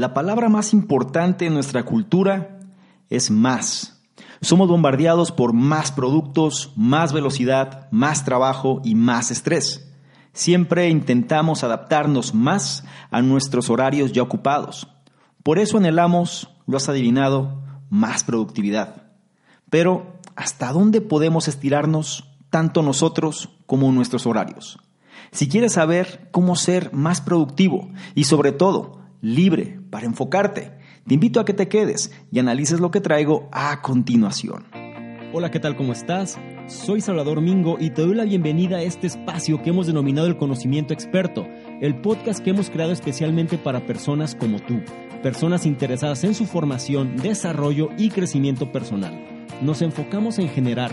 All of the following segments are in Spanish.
La palabra más importante en nuestra cultura es más. Somos bombardeados por más productos, más velocidad, más trabajo y más estrés. Siempre intentamos adaptarnos más a nuestros horarios ya ocupados. Por eso anhelamos, lo has adivinado, más productividad. Pero, ¿hasta dónde podemos estirarnos tanto nosotros como nuestros horarios? Si quieres saber cómo ser más productivo y sobre todo libre para enfocarte, te invito a que te quedes y analices lo que traigo a continuación. Hola, ¿qué tal? ¿Cómo estás? Soy Salvador Mingo y te doy la bienvenida a este espacio que hemos denominado el conocimiento experto, el podcast que hemos creado especialmente para personas como tú, personas interesadas en su formación, desarrollo y crecimiento personal. Nos enfocamos en generar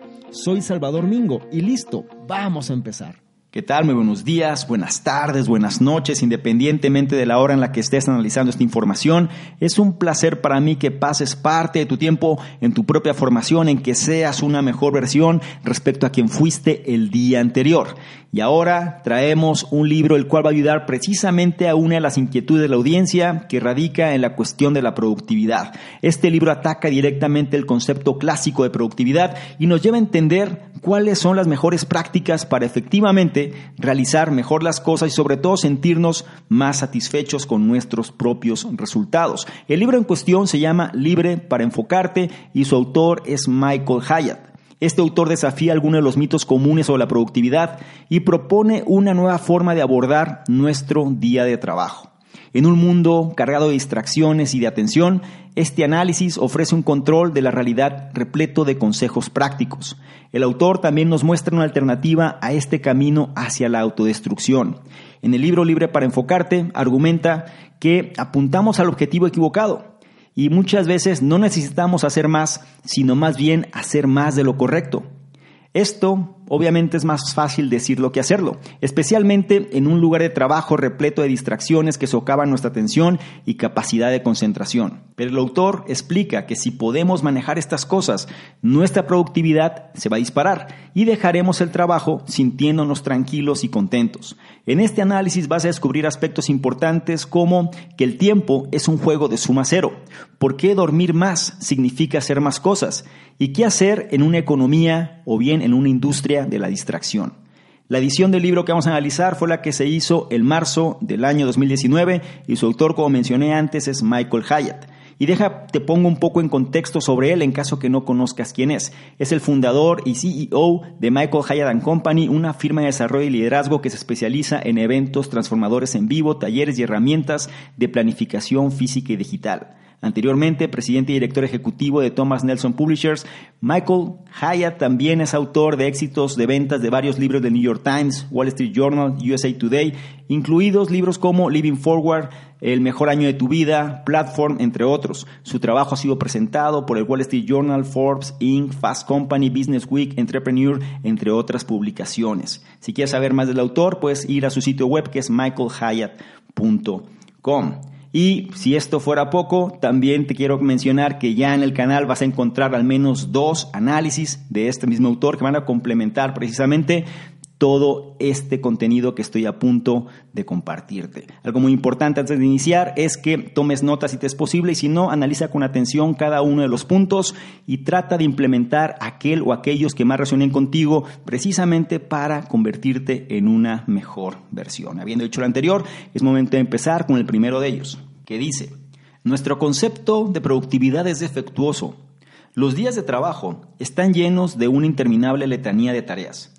Soy Salvador Mingo y listo, vamos a empezar. ¿Qué tal? Muy buenos días, buenas tardes, buenas noches, independientemente de la hora en la que estés analizando esta información. Es un placer para mí que pases parte de tu tiempo en tu propia formación, en que seas una mejor versión respecto a quien fuiste el día anterior. Y ahora traemos un libro el cual va a ayudar precisamente a una de las inquietudes de la audiencia que radica en la cuestión de la productividad. Este libro ataca directamente el concepto clásico de productividad y nos lleva a entender cuáles son las mejores prácticas para efectivamente realizar mejor las cosas y sobre todo sentirnos más satisfechos con nuestros propios resultados. El libro en cuestión se llama Libre para enfocarte y su autor es Michael Hyatt. Este autor desafía algunos de los mitos comunes sobre la productividad y propone una nueva forma de abordar nuestro día de trabajo. En un mundo cargado de distracciones y de atención, este análisis ofrece un control de la realidad repleto de consejos prácticos. El autor también nos muestra una alternativa a este camino hacia la autodestrucción. En el libro Libre para Enfocarte argumenta que apuntamos al objetivo equivocado y muchas veces no necesitamos hacer más, sino más bien hacer más de lo correcto. Esto obviamente es más fácil decirlo que hacerlo, especialmente en un lugar de trabajo repleto de distracciones que socavan nuestra atención y capacidad de concentración. Pero el autor explica que si podemos manejar estas cosas, nuestra productividad se va a disparar y dejaremos el trabajo sintiéndonos tranquilos y contentos. En este análisis vas a descubrir aspectos importantes como que el tiempo es un juego de suma cero, por qué dormir más significa hacer más cosas y qué hacer en una economía o bien en una industria de la distracción. La edición del libro que vamos a analizar fue la que se hizo el marzo del año 2019 y su autor, como mencioné antes, es Michael Hyatt. Y deja, te pongo un poco en contexto sobre él en caso que no conozcas quién es. Es el fundador y CEO de Michael Hyatt Company, una firma de desarrollo y liderazgo que se especializa en eventos transformadores en vivo, talleres y herramientas de planificación física y digital. Anteriormente, presidente y director ejecutivo de Thomas Nelson Publishers, Michael Hyatt también es autor de éxitos de ventas de varios libros de New York Times, Wall Street Journal, USA Today, incluidos libros como Living Forward, El mejor año de tu vida, Platform, entre otros. Su trabajo ha sido presentado por el Wall Street Journal, Forbes, Inc., Fast Company, Business Week, Entrepreneur, entre otras publicaciones. Si quieres saber más del autor, puedes ir a su sitio web que es michaelhyatt.com. Y si esto fuera poco, también te quiero mencionar que ya en el canal vas a encontrar al menos dos análisis de este mismo autor que van a complementar precisamente todo este contenido que estoy a punto de compartirte. Algo muy importante antes de iniciar es que tomes notas si te es posible y si no, analiza con atención cada uno de los puntos y trata de implementar aquel o aquellos que más resuenen contigo precisamente para convertirte en una mejor versión. Habiendo dicho lo anterior, es momento de empezar con el primero de ellos, que dice, nuestro concepto de productividad es defectuoso. Los días de trabajo están llenos de una interminable letanía de tareas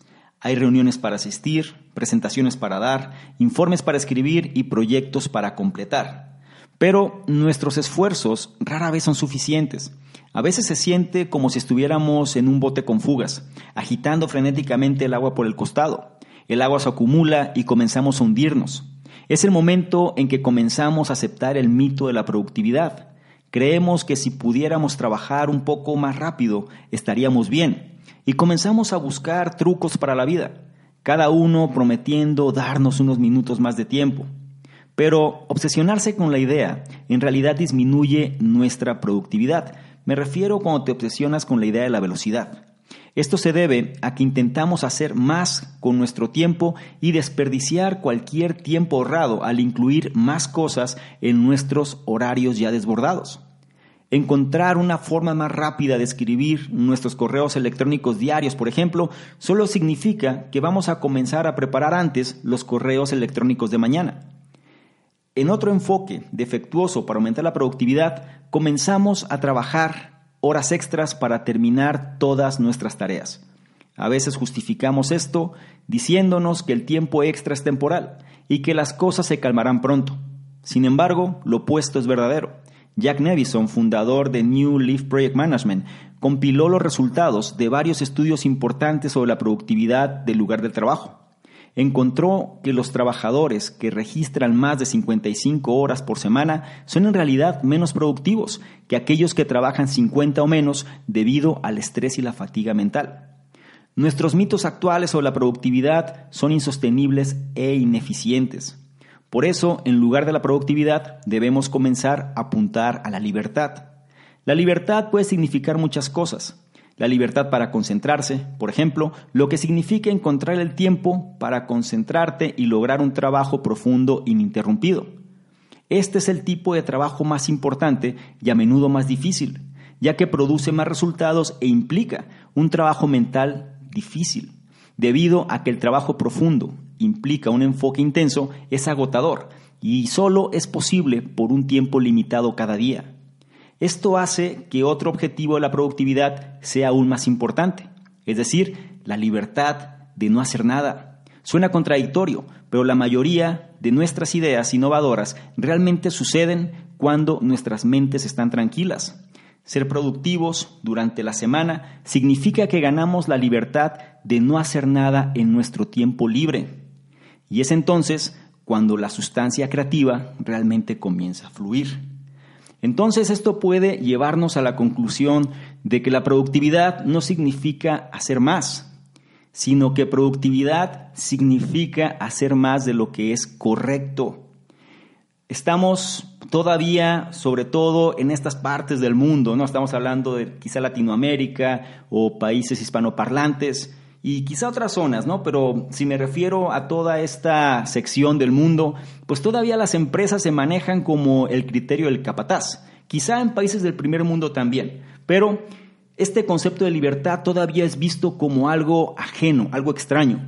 hay reuniones para asistir, presentaciones para dar, informes para escribir y proyectos para completar. Pero nuestros esfuerzos rara vez son suficientes. A veces se siente como si estuviéramos en un bote con fugas, agitando frenéticamente el agua por el costado. El agua se acumula y comenzamos a hundirnos. Es el momento en que comenzamos a aceptar el mito de la productividad, Creemos que si pudiéramos trabajar un poco más rápido, estaríamos bien. Y comenzamos a buscar trucos para la vida, cada uno prometiendo darnos unos minutos más de tiempo. Pero obsesionarse con la idea en realidad disminuye nuestra productividad. Me refiero cuando te obsesionas con la idea de la velocidad. Esto se debe a que intentamos hacer más con nuestro tiempo y desperdiciar cualquier tiempo ahorrado al incluir más cosas en nuestros horarios ya desbordados. Encontrar una forma más rápida de escribir nuestros correos electrónicos diarios, por ejemplo, solo significa que vamos a comenzar a preparar antes los correos electrónicos de mañana. En otro enfoque defectuoso para aumentar la productividad, comenzamos a trabajar horas extras para terminar todas nuestras tareas. A veces justificamos esto diciéndonos que el tiempo extra es temporal y que las cosas se calmarán pronto. Sin embargo, lo opuesto es verdadero. Jack Nevison, fundador de New Leaf Project Management, compiló los resultados de varios estudios importantes sobre la productividad del lugar de trabajo encontró que los trabajadores que registran más de 55 horas por semana son en realidad menos productivos que aquellos que trabajan 50 o menos debido al estrés y la fatiga mental. Nuestros mitos actuales sobre la productividad son insostenibles e ineficientes. Por eso, en lugar de la productividad, debemos comenzar a apuntar a la libertad. La libertad puede significar muchas cosas, la libertad para concentrarse, por ejemplo, lo que significa encontrar el tiempo para concentrarte y lograr un trabajo profundo ininterrumpido. Este es el tipo de trabajo más importante y a menudo más difícil, ya que produce más resultados e implica un trabajo mental difícil, debido a que el trabajo profundo implica un enfoque intenso, es agotador y solo es posible por un tiempo limitado cada día. Esto hace que otro objetivo de la productividad sea aún más importante, es decir, la libertad de no hacer nada. Suena contradictorio, pero la mayoría de nuestras ideas innovadoras realmente suceden cuando nuestras mentes están tranquilas. Ser productivos durante la semana significa que ganamos la libertad de no hacer nada en nuestro tiempo libre. Y es entonces cuando la sustancia creativa realmente comienza a fluir. Entonces esto puede llevarnos a la conclusión de que la productividad no significa hacer más, sino que productividad significa hacer más de lo que es correcto. Estamos todavía, sobre todo en estas partes del mundo, no estamos hablando de quizá Latinoamérica o países hispanoparlantes, y quizá otras zonas, ¿no? Pero si me refiero a toda esta sección del mundo, pues todavía las empresas se manejan como el criterio del capataz. Quizá en países del primer mundo también, pero este concepto de libertad todavía es visto como algo ajeno, algo extraño.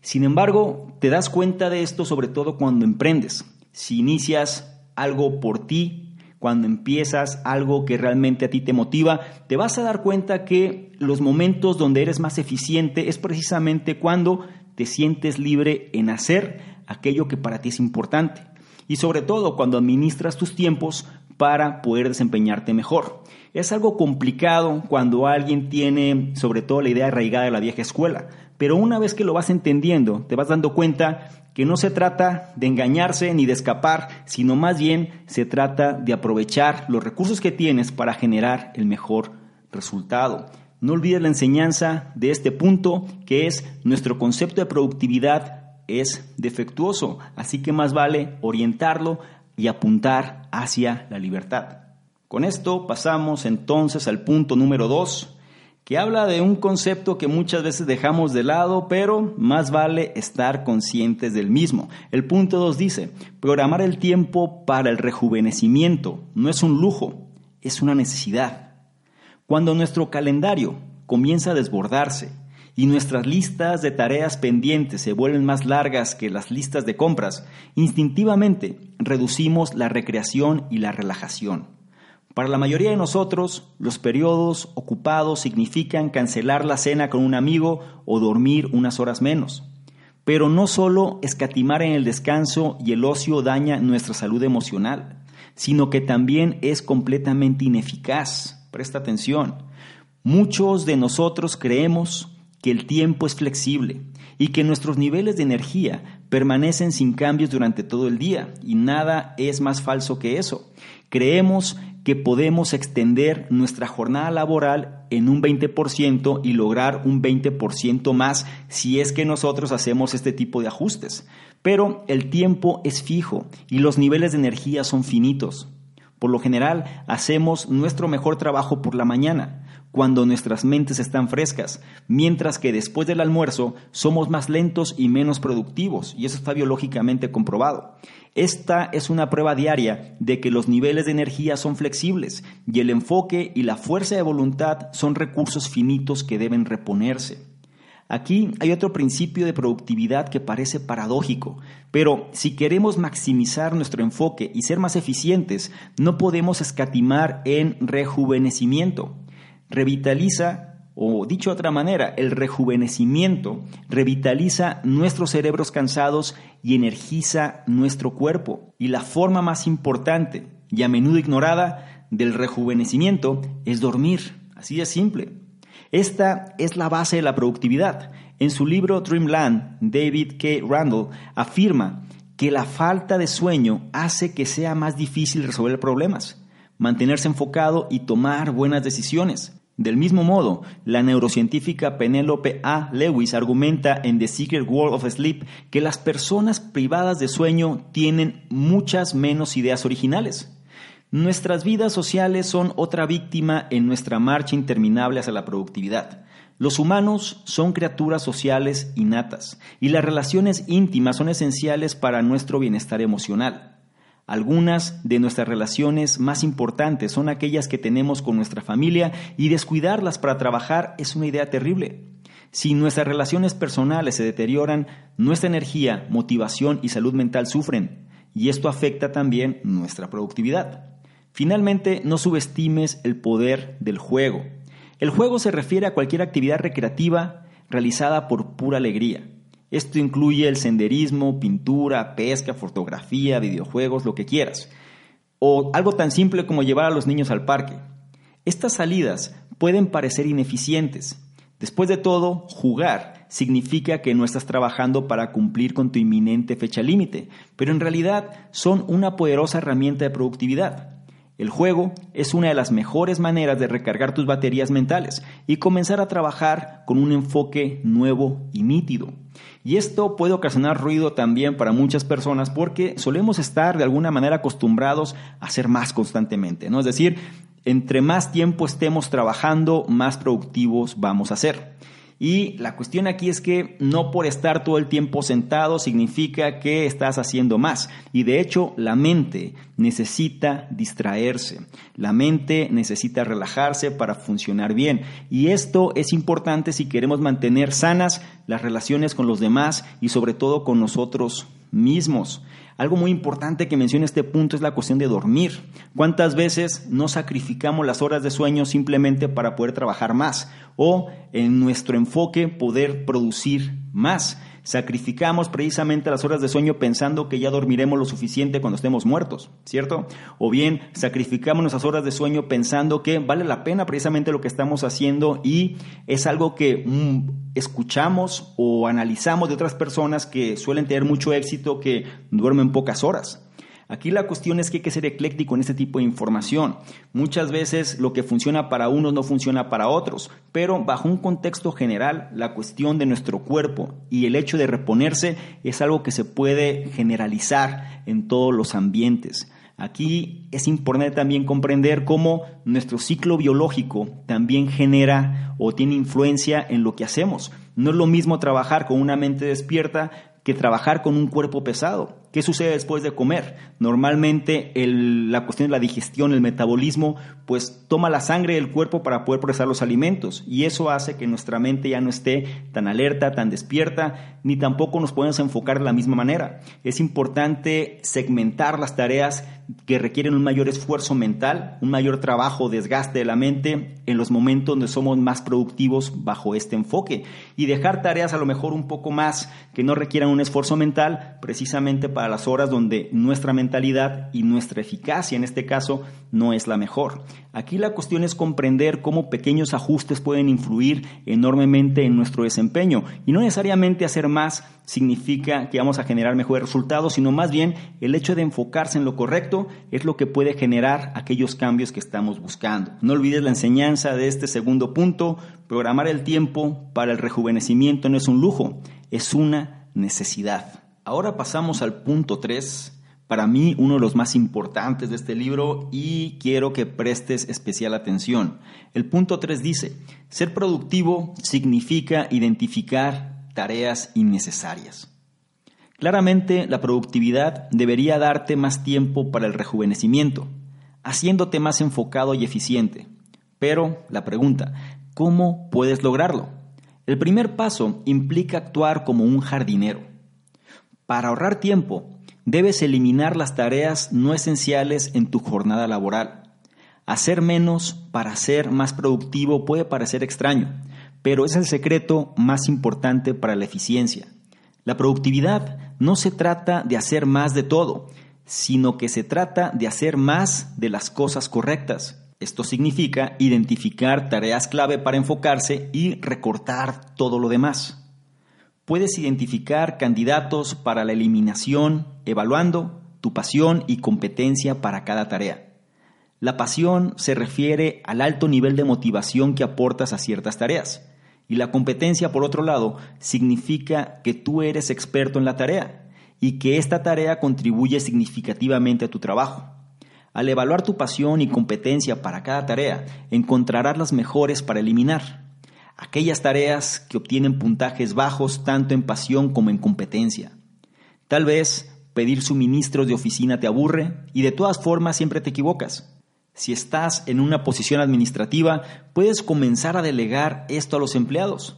Sin embargo, te das cuenta de esto sobre todo cuando emprendes. Si inicias algo por ti, cuando empiezas algo que realmente a ti te motiva, te vas a dar cuenta que los momentos donde eres más eficiente es precisamente cuando te sientes libre en hacer aquello que para ti es importante. Y sobre todo cuando administras tus tiempos para poder desempeñarte mejor. Es algo complicado cuando alguien tiene sobre todo la idea arraigada de la vieja escuela, pero una vez que lo vas entendiendo, te vas dando cuenta que no se trata de engañarse ni de escapar, sino más bien se trata de aprovechar los recursos que tienes para generar el mejor resultado. No olvides la enseñanza de este punto, que es nuestro concepto de productividad es defectuoso, así que más vale orientarlo y apuntar hacia la libertad. Con esto pasamos entonces al punto número dos, que habla de un concepto que muchas veces dejamos de lado, pero más vale estar conscientes del mismo. El punto 2 dice, programar el tiempo para el rejuvenecimiento no es un lujo, es una necesidad. Cuando nuestro calendario comienza a desbordarse y nuestras listas de tareas pendientes se vuelven más largas que las listas de compras, instintivamente reducimos la recreación y la relajación. Para la mayoría de nosotros, los periodos ocupados significan cancelar la cena con un amigo o dormir unas horas menos. Pero no solo escatimar en el descanso y el ocio daña nuestra salud emocional, sino que también es completamente ineficaz. Presta atención. Muchos de nosotros creemos que el tiempo es flexible y que nuestros niveles de energía permanecen sin cambios durante todo el día y nada es más falso que eso. Creemos que podemos extender nuestra jornada laboral en un 20% y lograr un 20% más si es que nosotros hacemos este tipo de ajustes. Pero el tiempo es fijo y los niveles de energía son finitos. Por lo general, hacemos nuestro mejor trabajo por la mañana, cuando nuestras mentes están frescas, mientras que después del almuerzo somos más lentos y menos productivos, y eso está biológicamente comprobado. Esta es una prueba diaria de que los niveles de energía son flexibles y el enfoque y la fuerza de voluntad son recursos finitos que deben reponerse. Aquí hay otro principio de productividad que parece paradójico, pero si queremos maximizar nuestro enfoque y ser más eficientes, no podemos escatimar en rejuvenecimiento. Revitaliza o dicho de otra manera, el rejuvenecimiento revitaliza nuestros cerebros cansados y energiza nuestro cuerpo. Y la forma más importante y a menudo ignorada del rejuvenecimiento es dormir. Así de simple. Esta es la base de la productividad. En su libro Dreamland, David K. Randall afirma que la falta de sueño hace que sea más difícil resolver problemas, mantenerse enfocado y tomar buenas decisiones. Del mismo modo, la neurocientífica Penelope A. Lewis argumenta en The Secret World of Sleep que las personas privadas de sueño tienen muchas menos ideas originales. Nuestras vidas sociales son otra víctima en nuestra marcha interminable hacia la productividad. Los humanos son criaturas sociales innatas y las relaciones íntimas son esenciales para nuestro bienestar emocional. Algunas de nuestras relaciones más importantes son aquellas que tenemos con nuestra familia y descuidarlas para trabajar es una idea terrible. Si nuestras relaciones personales se deterioran, nuestra energía, motivación y salud mental sufren, y esto afecta también nuestra productividad. Finalmente, no subestimes el poder del juego. El juego se refiere a cualquier actividad recreativa realizada por pura alegría. Esto incluye el senderismo, pintura, pesca, fotografía, videojuegos, lo que quieras. O algo tan simple como llevar a los niños al parque. Estas salidas pueden parecer ineficientes. Después de todo, jugar significa que no estás trabajando para cumplir con tu inminente fecha límite, pero en realidad son una poderosa herramienta de productividad. El juego es una de las mejores maneras de recargar tus baterías mentales y comenzar a trabajar con un enfoque nuevo y nítido. Y esto puede ocasionar ruido también para muchas personas porque solemos estar de alguna manera acostumbrados a hacer más constantemente, ¿no? Es decir, entre más tiempo estemos trabajando, más productivos vamos a ser. Y la cuestión aquí es que no por estar todo el tiempo sentado significa que estás haciendo más. Y de hecho, la mente necesita distraerse. La mente necesita relajarse para funcionar bien. Y esto es importante si queremos mantener sanas las relaciones con los demás y sobre todo con nosotros mismos. Algo muy importante que menciona este punto es la cuestión de dormir. ¿Cuántas veces no sacrificamos las horas de sueño simplemente para poder trabajar más o en nuestro enfoque poder producir más? Sacrificamos precisamente las horas de sueño pensando que ya dormiremos lo suficiente cuando estemos muertos, ¿cierto? O bien sacrificamos nuestras horas de sueño pensando que vale la pena precisamente lo que estamos haciendo y es algo que mm, escuchamos o analizamos de otras personas que suelen tener mucho éxito, que duermen pocas horas. Aquí la cuestión es que hay que ser ecléctico en este tipo de información. Muchas veces lo que funciona para unos no funciona para otros, pero bajo un contexto general, la cuestión de nuestro cuerpo y el hecho de reponerse es algo que se puede generalizar en todos los ambientes. Aquí es importante también comprender cómo nuestro ciclo biológico también genera o tiene influencia en lo que hacemos. No es lo mismo trabajar con una mente despierta que trabajar con un cuerpo pesado. ¿Qué sucede después de comer? Normalmente la cuestión de la digestión, el metabolismo, pues toma la sangre del cuerpo para poder procesar los alimentos y eso hace que nuestra mente ya no esté tan alerta, tan despierta, ni tampoco nos podemos enfocar de la misma manera. Es importante segmentar las tareas que requieren un mayor esfuerzo mental, un mayor trabajo, desgaste de la mente en los momentos donde somos más productivos bajo este enfoque y dejar tareas a lo mejor un poco más que no requieran un esfuerzo mental precisamente para las horas donde nuestra mentalidad y nuestra eficacia en este caso no es la mejor. Aquí la cuestión es comprender cómo pequeños ajustes pueden influir enormemente en nuestro desempeño y no necesariamente hacer más significa que vamos a generar mejores resultados, sino más bien el hecho de enfocarse en lo correcto es lo que puede generar aquellos cambios que estamos buscando. No olvides la enseñanza de este segundo punto, programar el tiempo para el rejuvenecimiento no es un lujo, es una necesidad. Ahora pasamos al punto 3, para mí uno de los más importantes de este libro y quiero que prestes especial atención. El punto 3 dice, ser productivo significa identificar tareas innecesarias. Claramente, la productividad debería darte más tiempo para el rejuvenecimiento, haciéndote más enfocado y eficiente. Pero la pregunta, ¿cómo puedes lograrlo? El primer paso implica actuar como un jardinero. Para ahorrar tiempo, debes eliminar las tareas no esenciales en tu jornada laboral. Hacer menos para ser más productivo puede parecer extraño, pero es el secreto más importante para la eficiencia. La productividad no se trata de hacer más de todo, sino que se trata de hacer más de las cosas correctas. Esto significa identificar tareas clave para enfocarse y recortar todo lo demás. Puedes identificar candidatos para la eliminación evaluando tu pasión y competencia para cada tarea. La pasión se refiere al alto nivel de motivación que aportas a ciertas tareas. Y la competencia, por otro lado, significa que tú eres experto en la tarea y que esta tarea contribuye significativamente a tu trabajo. Al evaluar tu pasión y competencia para cada tarea, encontrarás las mejores para eliminar. Aquellas tareas que obtienen puntajes bajos tanto en pasión como en competencia. Tal vez pedir suministros de oficina te aburre y de todas formas siempre te equivocas. Si estás en una posición administrativa, puedes comenzar a delegar esto a los empleados.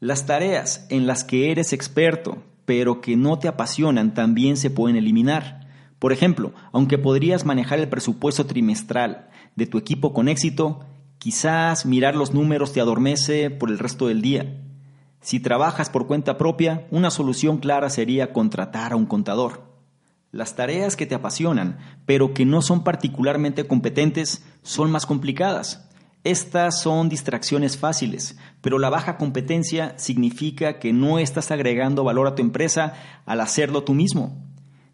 Las tareas en las que eres experto, pero que no te apasionan, también se pueden eliminar. Por ejemplo, aunque podrías manejar el presupuesto trimestral de tu equipo con éxito, quizás mirar los números te adormece por el resto del día. Si trabajas por cuenta propia, una solución clara sería contratar a un contador. Las tareas que te apasionan, pero que no son particularmente competentes, son más complicadas. Estas son distracciones fáciles, pero la baja competencia significa que no estás agregando valor a tu empresa al hacerlo tú mismo.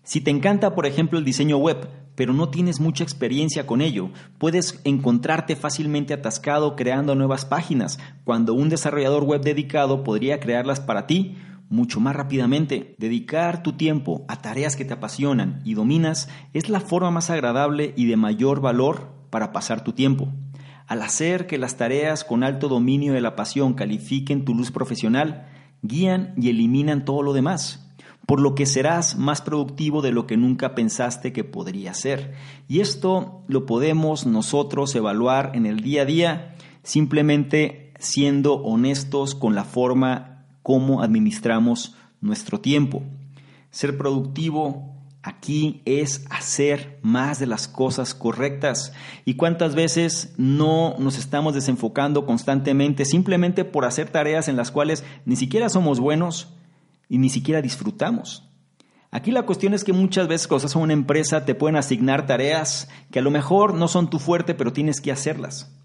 Si te encanta, por ejemplo, el diseño web, pero no tienes mucha experiencia con ello, puedes encontrarte fácilmente atascado creando nuevas páginas, cuando un desarrollador web dedicado podría crearlas para ti mucho más rápidamente. Dedicar tu tiempo a tareas que te apasionan y dominas es la forma más agradable y de mayor valor para pasar tu tiempo. Al hacer que las tareas con alto dominio de la pasión califiquen tu luz profesional, guían y eliminan todo lo demás, por lo que serás más productivo de lo que nunca pensaste que podría ser. Y esto lo podemos nosotros evaluar en el día a día simplemente siendo honestos con la forma cómo administramos nuestro tiempo. Ser productivo aquí es hacer más de las cosas correctas. ¿Y cuántas veces no nos estamos desenfocando constantemente simplemente por hacer tareas en las cuales ni siquiera somos buenos y ni siquiera disfrutamos? Aquí la cuestión es que muchas veces estás en una empresa te pueden asignar tareas que a lo mejor no son tu fuerte, pero tienes que hacerlas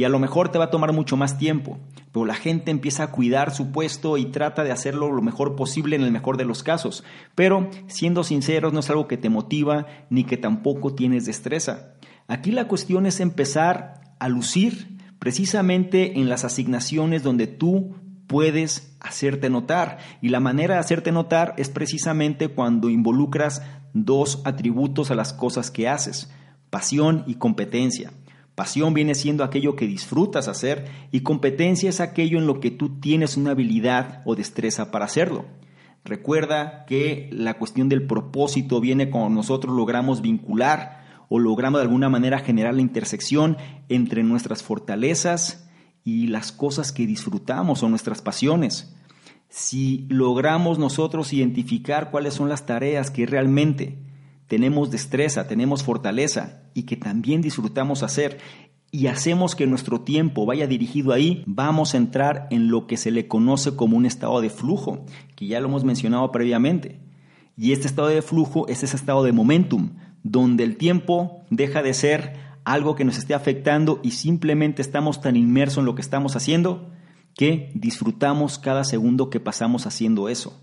y a lo mejor te va a tomar mucho más tiempo, pero la gente empieza a cuidar su puesto y trata de hacerlo lo mejor posible en el mejor de los casos. Pero, siendo sinceros, no es algo que te motiva ni que tampoco tienes destreza. Aquí la cuestión es empezar a lucir precisamente en las asignaciones donde tú puedes hacerte notar. Y la manera de hacerte notar es precisamente cuando involucras dos atributos a las cosas que haces, pasión y competencia. Pasión viene siendo aquello que disfrutas hacer y competencia es aquello en lo que tú tienes una habilidad o destreza para hacerlo. Recuerda que la cuestión del propósito viene cuando nosotros logramos vincular o logramos de alguna manera generar la intersección entre nuestras fortalezas y las cosas que disfrutamos o nuestras pasiones. Si logramos nosotros identificar cuáles son las tareas que realmente tenemos destreza, tenemos fortaleza y que también disfrutamos hacer y hacemos que nuestro tiempo vaya dirigido ahí, vamos a entrar en lo que se le conoce como un estado de flujo, que ya lo hemos mencionado previamente. Y este estado de flujo es ese estado de momentum, donde el tiempo deja de ser algo que nos esté afectando y simplemente estamos tan inmersos en lo que estamos haciendo que disfrutamos cada segundo que pasamos haciendo eso.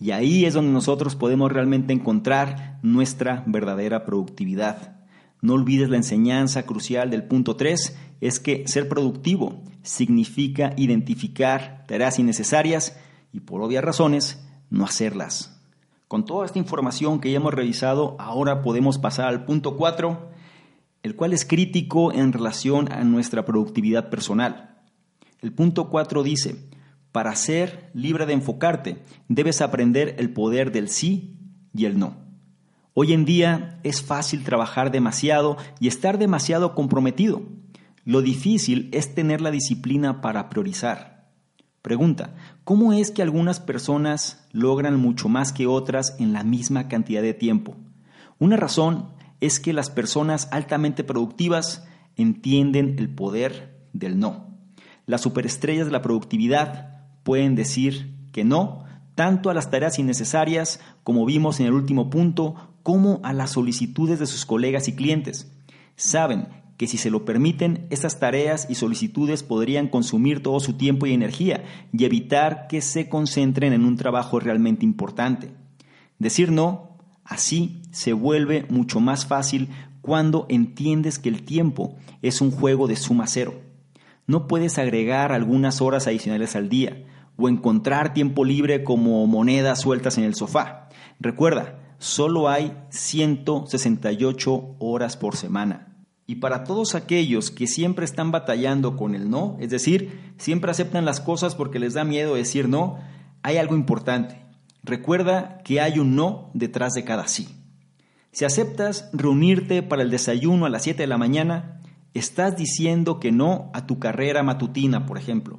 Y ahí es donde nosotros podemos realmente encontrar nuestra verdadera productividad. No olvides la enseñanza crucial del punto 3, es que ser productivo significa identificar tareas innecesarias y por obvias razones no hacerlas. Con toda esta información que ya hemos revisado, ahora podemos pasar al punto 4, el cual es crítico en relación a nuestra productividad personal. El punto 4 dice, para ser libre de enfocarte, debes aprender el poder del sí y el no. Hoy en día es fácil trabajar demasiado y estar demasiado comprometido. Lo difícil es tener la disciplina para priorizar. Pregunta, ¿cómo es que algunas personas logran mucho más que otras en la misma cantidad de tiempo? Una razón es que las personas altamente productivas entienden el poder del no. Las superestrellas de la productividad pueden decir que no tanto a las tareas innecesarias, como vimos en el último punto, como a las solicitudes de sus colegas y clientes. Saben que si se lo permiten, estas tareas y solicitudes podrían consumir todo su tiempo y energía y evitar que se concentren en un trabajo realmente importante. Decir no, así se vuelve mucho más fácil cuando entiendes que el tiempo es un juego de suma cero. No puedes agregar algunas horas adicionales al día, o encontrar tiempo libre como monedas sueltas en el sofá. Recuerda, solo hay 168 horas por semana. Y para todos aquellos que siempre están batallando con el no, es decir, siempre aceptan las cosas porque les da miedo decir no, hay algo importante. Recuerda que hay un no detrás de cada sí. Si aceptas reunirte para el desayuno a las 7 de la mañana, estás diciendo que no a tu carrera matutina, por ejemplo.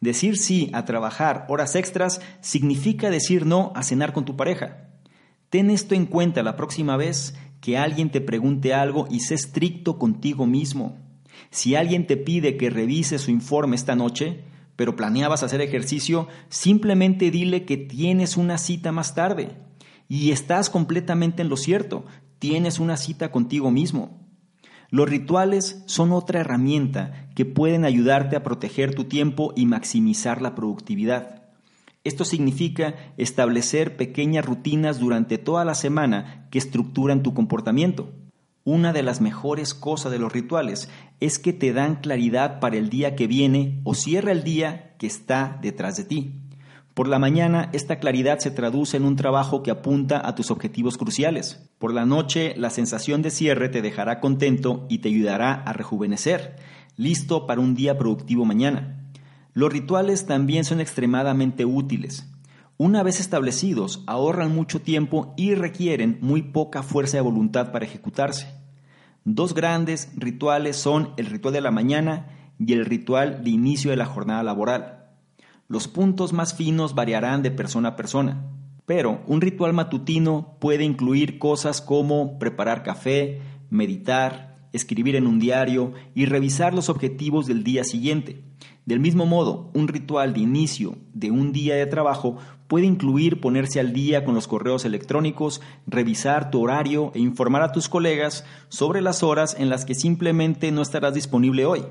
Decir sí a trabajar horas extras significa decir no a cenar con tu pareja. Ten esto en cuenta la próxima vez que alguien te pregunte algo y sé estricto contigo mismo. Si alguien te pide que revise su informe esta noche, pero planeabas hacer ejercicio, simplemente dile que tienes una cita más tarde. Y estás completamente en lo cierto, tienes una cita contigo mismo. Los rituales son otra herramienta que pueden ayudarte a proteger tu tiempo y maximizar la productividad. Esto significa establecer pequeñas rutinas durante toda la semana que estructuran tu comportamiento. Una de las mejores cosas de los rituales es que te dan claridad para el día que viene o cierra el día que está detrás de ti. Por la mañana, esta claridad se traduce en un trabajo que apunta a tus objetivos cruciales. Por la noche, la sensación de cierre te dejará contento y te ayudará a rejuvenecer, listo para un día productivo mañana. Los rituales también son extremadamente útiles. Una vez establecidos, ahorran mucho tiempo y requieren muy poca fuerza de voluntad para ejecutarse. Dos grandes rituales son el ritual de la mañana y el ritual de inicio de la jornada laboral. Los puntos más finos variarán de persona a persona, pero un ritual matutino puede incluir cosas como preparar café, meditar, escribir en un diario y revisar los objetivos del día siguiente. Del mismo modo, un ritual de inicio de un día de trabajo puede incluir ponerse al día con los correos electrónicos, revisar tu horario e informar a tus colegas sobre las horas en las que simplemente no estarás disponible hoy.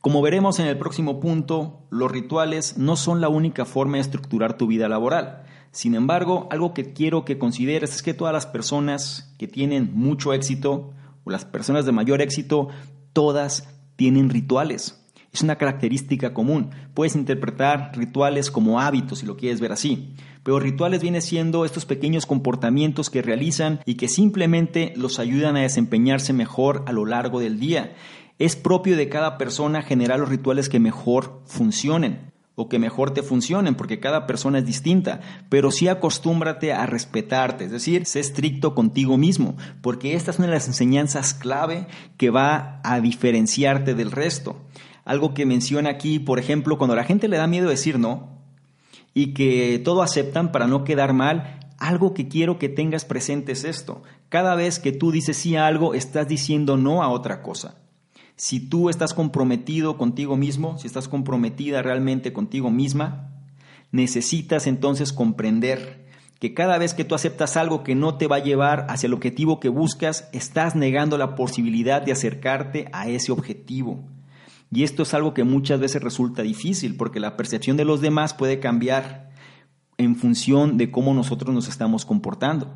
Como veremos en el próximo punto, los rituales no son la única forma de estructurar tu vida laboral. Sin embargo, algo que quiero que consideres es que todas las personas que tienen mucho éxito, o las personas de mayor éxito, todas tienen rituales. Es una característica común. Puedes interpretar rituales como hábitos si lo quieres ver así. Pero rituales viene siendo estos pequeños comportamientos que realizan y que simplemente los ayudan a desempeñarse mejor a lo largo del día. Es propio de cada persona generar los rituales que mejor funcionen o que mejor te funcionen, porque cada persona es distinta, pero sí acostúmbrate a respetarte, es decir, sé estricto contigo mismo, porque esta es una de las enseñanzas clave que va a diferenciarte del resto. Algo que menciona aquí, por ejemplo, cuando la gente le da miedo decir no y que todo aceptan para no quedar mal, algo que quiero que tengas presente es esto. Cada vez que tú dices sí a algo, estás diciendo no a otra cosa. Si tú estás comprometido contigo mismo, si estás comprometida realmente contigo misma, necesitas entonces comprender que cada vez que tú aceptas algo que no te va a llevar hacia el objetivo que buscas, estás negando la posibilidad de acercarte a ese objetivo. Y esto es algo que muchas veces resulta difícil porque la percepción de los demás puede cambiar en función de cómo nosotros nos estamos comportando.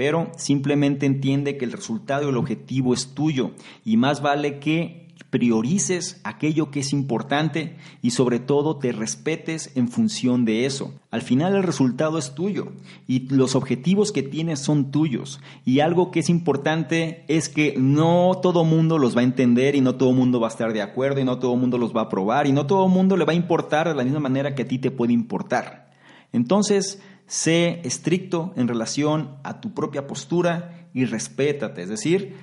Pero simplemente entiende que el resultado y el objetivo es tuyo y más vale que priorices aquello que es importante y sobre todo te respetes en función de eso. Al final el resultado es tuyo y los objetivos que tienes son tuyos. Y algo que es importante es que no todo mundo los va a entender y no todo mundo va a estar de acuerdo y no todo mundo los va a aprobar y no todo mundo le va a importar de la misma manera que a ti te puede importar. Entonces, sé estricto en relación a tu propia postura y respétate. Es decir,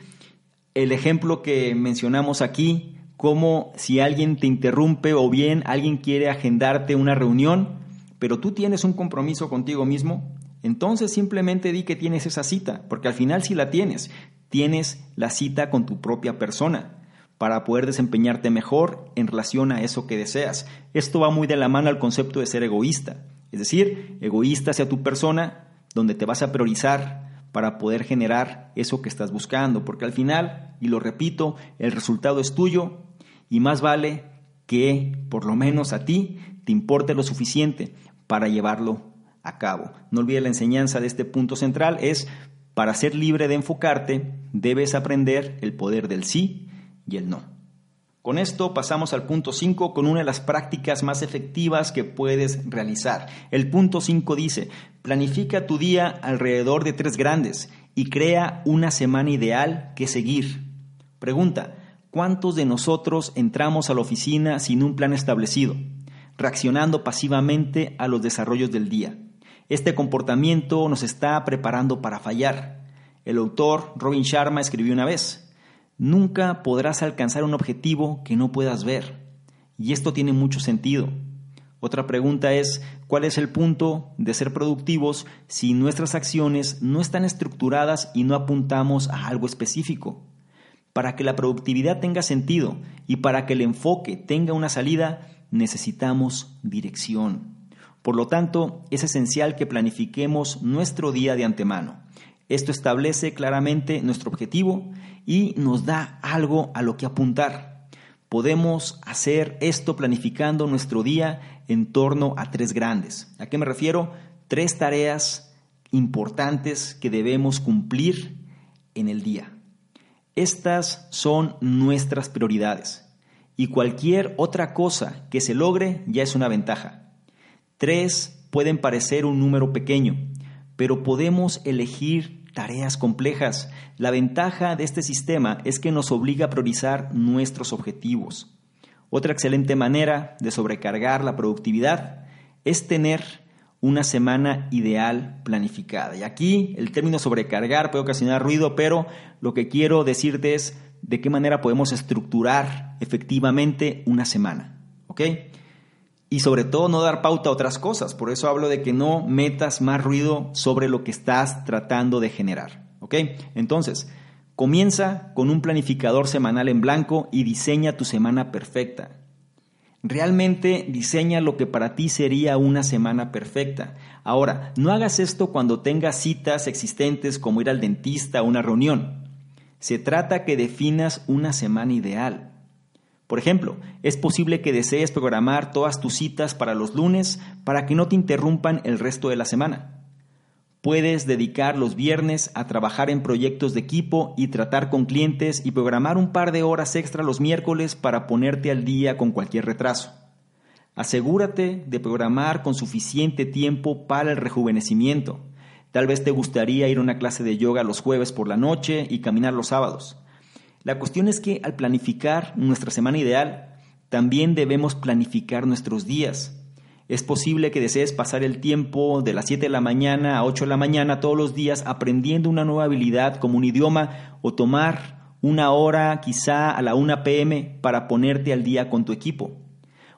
el ejemplo que mencionamos aquí, como si alguien te interrumpe o bien alguien quiere agendarte una reunión, pero tú tienes un compromiso contigo mismo, entonces simplemente di que tienes esa cita, porque al final si la tienes, tienes la cita con tu propia persona para poder desempeñarte mejor en relación a eso que deseas. Esto va muy de la mano al concepto de ser egoísta, es decir, egoísta hacia tu persona, donde te vas a priorizar para poder generar eso que estás buscando, porque al final, y lo repito, el resultado es tuyo y más vale que por lo menos a ti te importe lo suficiente para llevarlo a cabo. No olvides la enseñanza de este punto central, es para ser libre de enfocarte, debes aprender el poder del sí y el no. Con esto pasamos al punto 5 con una de las prácticas más efectivas que puedes realizar. El punto 5 dice, planifica tu día alrededor de tres grandes y crea una semana ideal que seguir. Pregunta, ¿cuántos de nosotros entramos a la oficina sin un plan establecido, reaccionando pasivamente a los desarrollos del día? Este comportamiento nos está preparando para fallar. El autor Robin Sharma escribió una vez, Nunca podrás alcanzar un objetivo que no puedas ver. Y esto tiene mucho sentido. Otra pregunta es, ¿cuál es el punto de ser productivos si nuestras acciones no están estructuradas y no apuntamos a algo específico? Para que la productividad tenga sentido y para que el enfoque tenga una salida, necesitamos dirección. Por lo tanto, es esencial que planifiquemos nuestro día de antemano. Esto establece claramente nuestro objetivo y nos da algo a lo que apuntar. Podemos hacer esto planificando nuestro día en torno a tres grandes. ¿A qué me refiero? Tres tareas importantes que debemos cumplir en el día. Estas son nuestras prioridades y cualquier otra cosa que se logre ya es una ventaja. Tres pueden parecer un número pequeño, pero podemos elegir tareas complejas. La ventaja de este sistema es que nos obliga a priorizar nuestros objetivos. Otra excelente manera de sobrecargar la productividad es tener una semana ideal planificada. Y aquí el término sobrecargar puede ocasionar ruido, pero lo que quiero decirte es de qué manera podemos estructurar efectivamente una semana. ¿Ok? Y sobre todo no dar pauta a otras cosas. Por eso hablo de que no metas más ruido sobre lo que estás tratando de generar. ¿Ok? Entonces, comienza con un planificador semanal en blanco y diseña tu semana perfecta. Realmente diseña lo que para ti sería una semana perfecta. Ahora, no hagas esto cuando tengas citas existentes como ir al dentista o una reunión. Se trata que definas una semana ideal. Por ejemplo, es posible que desees programar todas tus citas para los lunes para que no te interrumpan el resto de la semana. Puedes dedicar los viernes a trabajar en proyectos de equipo y tratar con clientes y programar un par de horas extra los miércoles para ponerte al día con cualquier retraso. Asegúrate de programar con suficiente tiempo para el rejuvenecimiento. Tal vez te gustaría ir a una clase de yoga los jueves por la noche y caminar los sábados. La cuestión es que al planificar nuestra semana ideal, también debemos planificar nuestros días. Es posible que desees pasar el tiempo de las 7 de la mañana a 8 de la mañana todos los días aprendiendo una nueva habilidad como un idioma o tomar una hora quizá a la 1 pm para ponerte al día con tu equipo.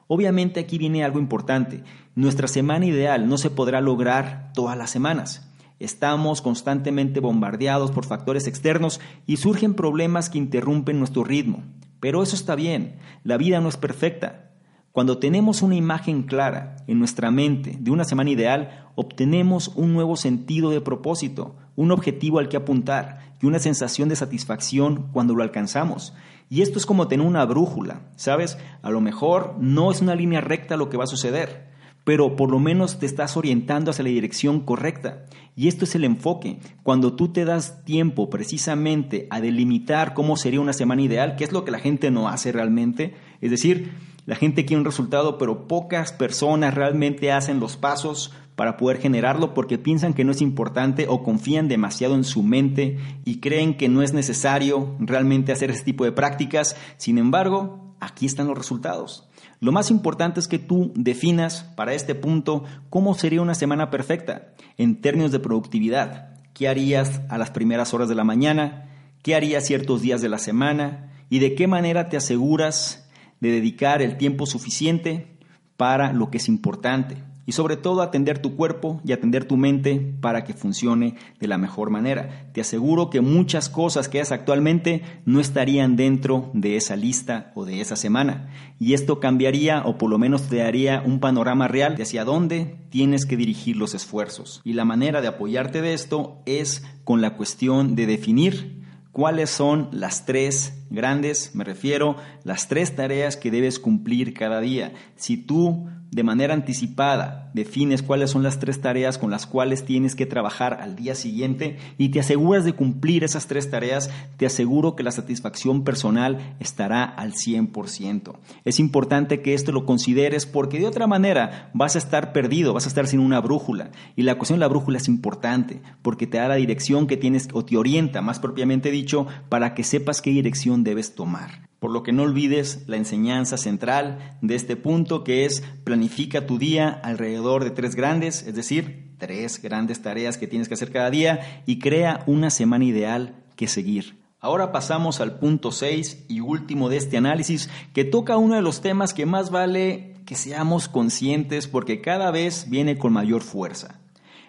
Obviamente aquí viene algo importante. Nuestra semana ideal no se podrá lograr todas las semanas. Estamos constantemente bombardeados por factores externos y surgen problemas que interrumpen nuestro ritmo. Pero eso está bien, la vida no es perfecta. Cuando tenemos una imagen clara en nuestra mente de una semana ideal, obtenemos un nuevo sentido de propósito, un objetivo al que apuntar y una sensación de satisfacción cuando lo alcanzamos. Y esto es como tener una brújula, ¿sabes? A lo mejor no es una línea recta lo que va a suceder, pero por lo menos te estás orientando hacia la dirección correcta. Y esto es el enfoque. Cuando tú te das tiempo precisamente a delimitar cómo sería una semana ideal, que es lo que la gente no hace realmente, es decir, la gente quiere un resultado, pero pocas personas realmente hacen los pasos para poder generarlo porque piensan que no es importante o confían demasiado en su mente y creen que no es necesario realmente hacer ese tipo de prácticas. Sin embargo, aquí están los resultados. Lo más importante es que tú definas para este punto cómo sería una semana perfecta en términos de productividad. ¿Qué harías a las primeras horas de la mañana? ¿Qué harías ciertos días de la semana? ¿Y de qué manera te aseguras de dedicar el tiempo suficiente para lo que es importante? Y sobre todo atender tu cuerpo y atender tu mente para que funcione de la mejor manera. Te aseguro que muchas cosas que haces actualmente no estarían dentro de esa lista o de esa semana y esto cambiaría o por lo menos te daría un panorama real de hacia dónde tienes que dirigir los esfuerzos. Y la manera de apoyarte de esto es con la cuestión de definir cuáles son las tres grandes, me refiero, las tres tareas que debes cumplir cada día. Si tú de manera anticipada defines cuáles son las tres tareas con las cuales tienes que trabajar al día siguiente y te aseguras de cumplir esas tres tareas, te aseguro que la satisfacción personal estará al 100%. Es importante que esto lo consideres porque de otra manera vas a estar perdido, vas a estar sin una brújula. Y la cuestión de la brújula es importante porque te da la dirección que tienes o te orienta, más propiamente dicho, para que sepas qué dirección debes tomar. Por lo que no olvides la enseñanza central de este punto que es planifica tu día alrededor de tres grandes, es decir, tres grandes tareas que tienes que hacer cada día y crea una semana ideal que seguir. Ahora pasamos al punto 6 y último de este análisis que toca uno de los temas que más vale que seamos conscientes porque cada vez viene con mayor fuerza.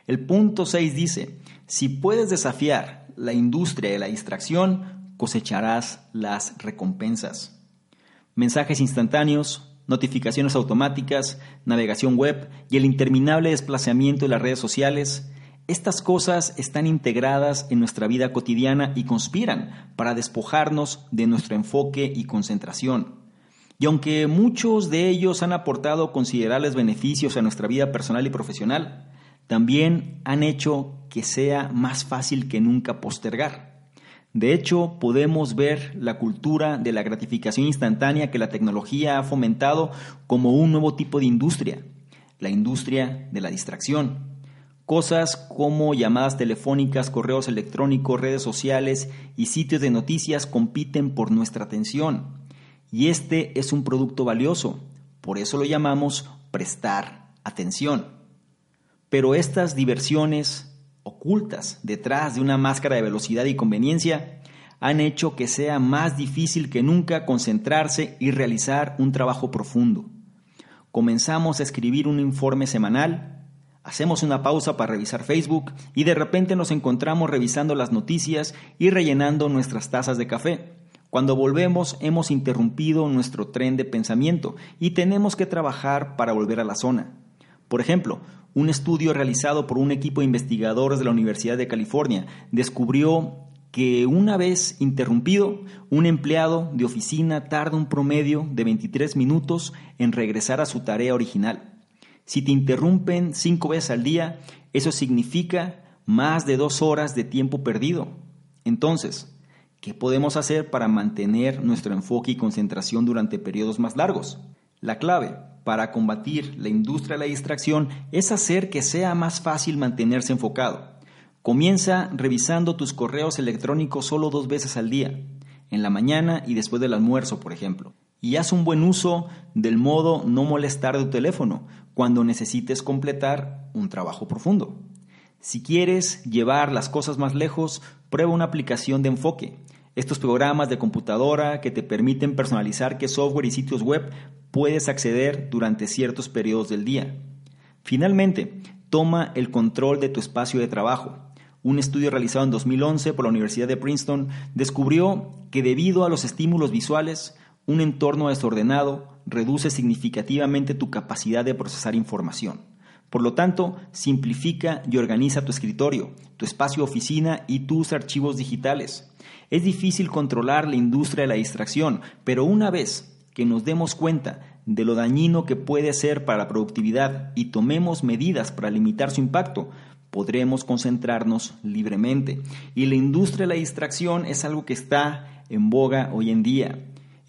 El punto 6 dice, si puedes desafiar la industria de la distracción, cosecharás las recompensas. Mensajes instantáneos, notificaciones automáticas, navegación web y el interminable desplazamiento de las redes sociales, estas cosas están integradas en nuestra vida cotidiana y conspiran para despojarnos de nuestro enfoque y concentración. Y aunque muchos de ellos han aportado considerables beneficios a nuestra vida personal y profesional, también han hecho que sea más fácil que nunca postergar. De hecho, podemos ver la cultura de la gratificación instantánea que la tecnología ha fomentado como un nuevo tipo de industria, la industria de la distracción. Cosas como llamadas telefónicas, correos electrónicos, redes sociales y sitios de noticias compiten por nuestra atención. Y este es un producto valioso, por eso lo llamamos prestar atención. Pero estas diversiones ocultas detrás de una máscara de velocidad y conveniencia han hecho que sea más difícil que nunca concentrarse y realizar un trabajo profundo. Comenzamos a escribir un informe semanal, hacemos una pausa para revisar Facebook y de repente nos encontramos revisando las noticias y rellenando nuestras tazas de café. Cuando volvemos hemos interrumpido nuestro tren de pensamiento y tenemos que trabajar para volver a la zona. Por ejemplo, un estudio realizado por un equipo de investigadores de la Universidad de California descubrió que una vez interrumpido, un empleado de oficina tarda un promedio de 23 minutos en regresar a su tarea original. Si te interrumpen cinco veces al día, eso significa más de dos horas de tiempo perdido. Entonces, ¿qué podemos hacer para mantener nuestro enfoque y concentración durante periodos más largos? La clave para combatir la industria de la distracción es hacer que sea más fácil mantenerse enfocado. Comienza revisando tus correos electrónicos solo dos veces al día, en la mañana y después del almuerzo, por ejemplo. Y haz un buen uso del modo no molestar de tu teléfono cuando necesites completar un trabajo profundo. Si quieres llevar las cosas más lejos, prueba una aplicación de enfoque. Estos programas de computadora que te permiten personalizar qué software y sitios web puedes acceder durante ciertos periodos del día. Finalmente, toma el control de tu espacio de trabajo. Un estudio realizado en 2011 por la Universidad de Princeton descubrió que debido a los estímulos visuales, un entorno desordenado reduce significativamente tu capacidad de procesar información. Por lo tanto, simplifica y organiza tu escritorio, tu espacio oficina y tus archivos digitales. Es difícil controlar la industria de la distracción, pero una vez que nos demos cuenta de lo dañino que puede ser para la productividad y tomemos medidas para limitar su impacto, podremos concentrarnos libremente. Y la industria de la distracción es algo que está en boga hoy en día.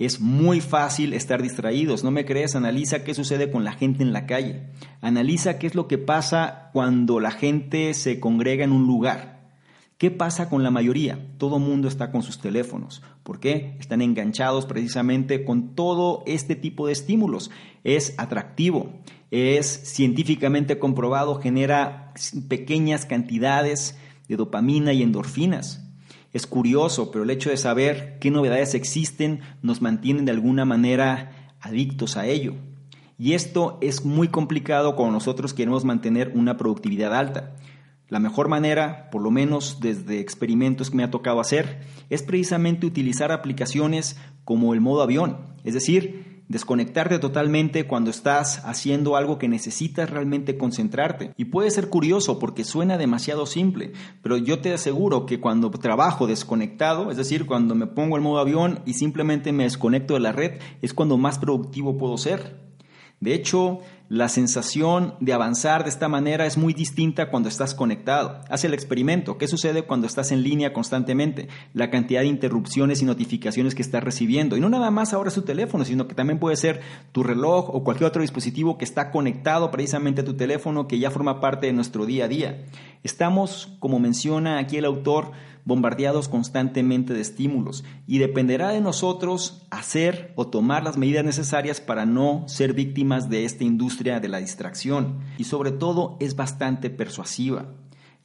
Es muy fácil estar distraídos. No me crees, analiza qué sucede con la gente en la calle. Analiza qué es lo que pasa cuando la gente se congrega en un lugar. ¿Qué pasa con la mayoría? Todo mundo está con sus teléfonos. ¿Por qué? Están enganchados precisamente con todo este tipo de estímulos. Es atractivo, es científicamente comprobado, genera pequeñas cantidades de dopamina y endorfinas. Es curioso, pero el hecho de saber qué novedades existen nos mantiene de alguna manera adictos a ello. Y esto es muy complicado cuando nosotros queremos mantener una productividad alta. La mejor manera, por lo menos desde experimentos que me ha tocado hacer, es precisamente utilizar aplicaciones como el modo avión, es decir, desconectarte totalmente cuando estás haciendo algo que necesitas realmente concentrarte. Y puede ser curioso porque suena demasiado simple, pero yo te aseguro que cuando trabajo desconectado, es decir, cuando me pongo el modo avión y simplemente me desconecto de la red, es cuando más productivo puedo ser. De hecho, la sensación de avanzar de esta manera es muy distinta cuando estás conectado. Haz el experimento. ¿Qué sucede cuando estás en línea constantemente? La cantidad de interrupciones y notificaciones que estás recibiendo. Y no nada más ahora es tu teléfono, sino que también puede ser tu reloj o cualquier otro dispositivo que está conectado precisamente a tu teléfono que ya forma parte de nuestro día a día. Estamos, como menciona aquí el autor, bombardeados constantemente de estímulos y dependerá de nosotros hacer o tomar las medidas necesarias para no ser víctimas de esta industria de la distracción y sobre todo es bastante persuasiva.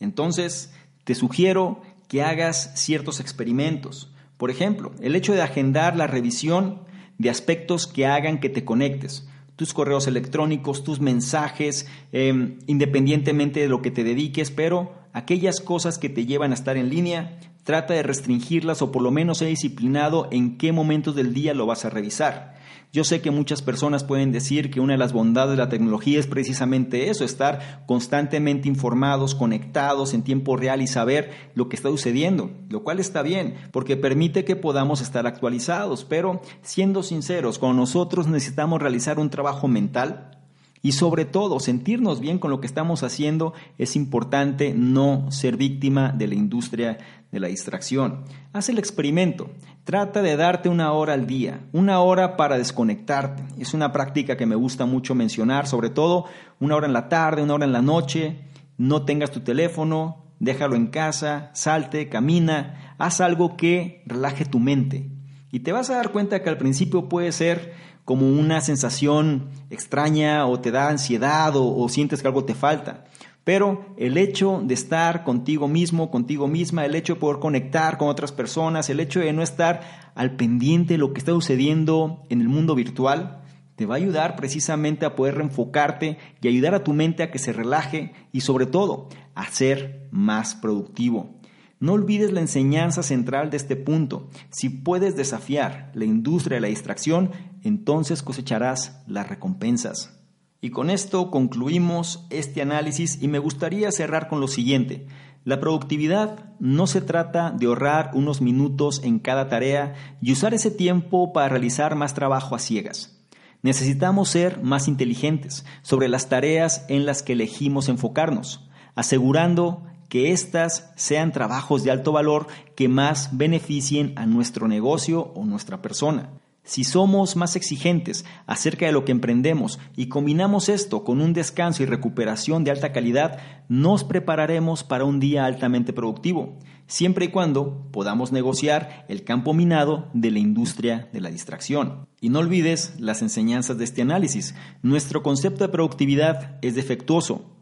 Entonces, te sugiero que hagas ciertos experimentos. Por ejemplo, el hecho de agendar la revisión de aspectos que hagan que te conectes tus correos electrónicos, tus mensajes, em, independientemente de lo que te dediques, pero aquellas cosas que te llevan a estar en línea, trata de restringirlas o por lo menos ser disciplinado en qué momentos del día lo vas a revisar. Yo sé que muchas personas pueden decir que una de las bondades de la tecnología es precisamente eso, estar constantemente informados, conectados en tiempo real y saber lo que está sucediendo, lo cual está bien, porque permite que podamos estar actualizados, pero siendo sinceros, con nosotros necesitamos realizar un trabajo mental, y sobre todo, sentirnos bien con lo que estamos haciendo, es importante no ser víctima de la industria de la distracción. Haz el experimento. Trata de darte una hora al día, una hora para desconectarte. Es una práctica que me gusta mucho mencionar, sobre todo una hora en la tarde, una hora en la noche. No tengas tu teléfono, déjalo en casa, salte, camina, haz algo que relaje tu mente. Y te vas a dar cuenta que al principio puede ser como una sensación extraña o te da ansiedad o, sientes que algo te falta. Pero el hecho de estar contigo mismo, contigo misma, el hecho de poder conectar con otras personas, el hecho de no estar al pendiente de lo que está sucediendo en el mundo virtual, te va a ayudar precisamente a poder reenfocarte y ayudar a tu mente a que se relaje y sobre todo a ser más productivo. No olvides la enseñanza central de este punto. Si puedes desafiar la industria de la distracción, entonces cosecharás las recompensas. Y con esto concluimos este análisis y me gustaría cerrar con lo siguiente. La productividad no se trata de ahorrar unos minutos en cada tarea y usar ese tiempo para realizar más trabajo a ciegas. Necesitamos ser más inteligentes sobre las tareas en las que elegimos enfocarnos, asegurando que éstas sean trabajos de alto valor que más beneficien a nuestro negocio o nuestra persona. Si somos más exigentes acerca de lo que emprendemos y combinamos esto con un descanso y recuperación de alta calidad, nos prepararemos para un día altamente productivo, siempre y cuando podamos negociar el campo minado de la industria de la distracción. Y no olvides las enseñanzas de este análisis. Nuestro concepto de productividad es defectuoso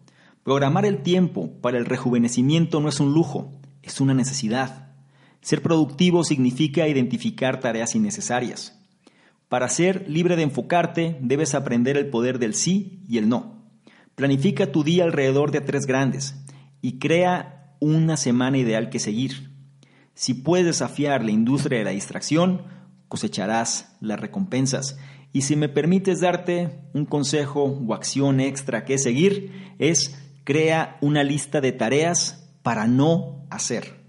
Programar el tiempo para el rejuvenecimiento no es un lujo, es una necesidad. Ser productivo significa identificar tareas innecesarias. Para ser libre de enfocarte, debes aprender el poder del sí y el no. Planifica tu día alrededor de tres grandes y crea una semana ideal que seguir. Si puedes desafiar la industria de la distracción, cosecharás las recompensas. Y si me permites darte un consejo o acción extra que seguir, es crea una lista de tareas para no hacer.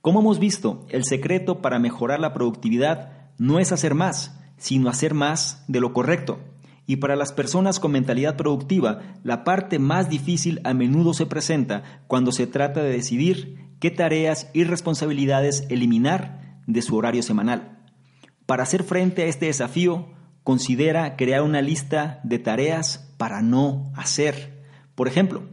Como hemos visto, el secreto para mejorar la productividad no es hacer más, sino hacer más de lo correcto. Y para las personas con mentalidad productiva, la parte más difícil a menudo se presenta cuando se trata de decidir qué tareas y responsabilidades eliminar de su horario semanal. Para hacer frente a este desafío, considera crear una lista de tareas para no hacer. Por ejemplo,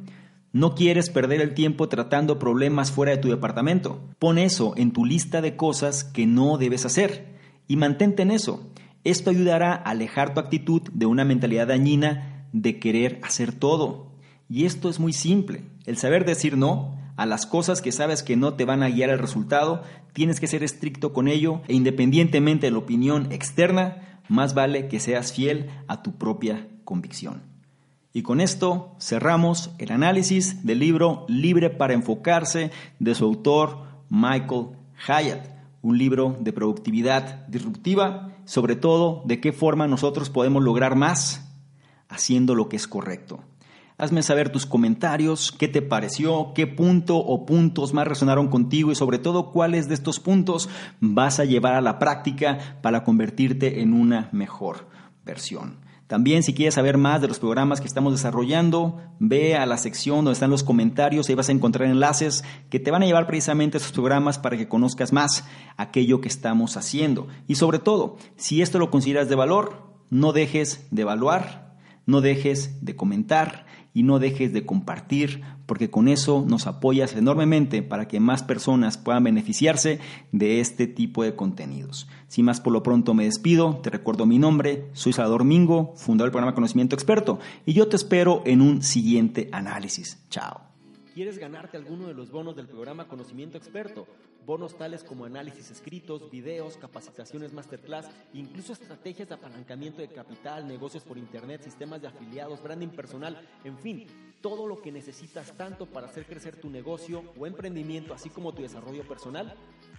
no quieres perder el tiempo tratando problemas fuera de tu departamento. Pon eso en tu lista de cosas que no debes hacer y mantente en eso. Esto ayudará a alejar tu actitud de una mentalidad dañina de querer hacer todo. Y esto es muy simple. El saber decir no a las cosas que sabes que no te van a guiar al resultado, tienes que ser estricto con ello e independientemente de la opinión externa, más vale que seas fiel a tu propia convicción. Y con esto cerramos el análisis del libro Libre para enfocarse de su autor Michael Hyatt, un libro de productividad disruptiva, sobre todo de qué forma nosotros podemos lograr más haciendo lo que es correcto. Hazme saber tus comentarios, qué te pareció, qué punto o puntos más resonaron contigo y sobre todo cuáles de estos puntos vas a llevar a la práctica para convertirte en una mejor versión. También si quieres saber más de los programas que estamos desarrollando, ve a la sección donde están los comentarios, ahí vas a encontrar enlaces que te van a llevar precisamente a esos programas para que conozcas más aquello que estamos haciendo. Y sobre todo, si esto lo consideras de valor, no dejes de evaluar, no dejes de comentar y no dejes de compartir, porque con eso nos apoyas enormemente para que más personas puedan beneficiarse de este tipo de contenidos. Sin más por lo pronto me despido, te recuerdo mi nombre, soy Salvador Mingo, fundador del programa Conocimiento Experto, y yo te espero en un siguiente análisis. Chao. ¿Quieres ganarte alguno de los bonos del programa Conocimiento Experto? Bonos tales como análisis escritos, videos, capacitaciones masterclass, incluso estrategias de apalancamiento de capital, negocios por internet, sistemas de afiliados, branding personal, en fin, todo lo que necesitas tanto para hacer crecer tu negocio o emprendimiento, así como tu desarrollo personal.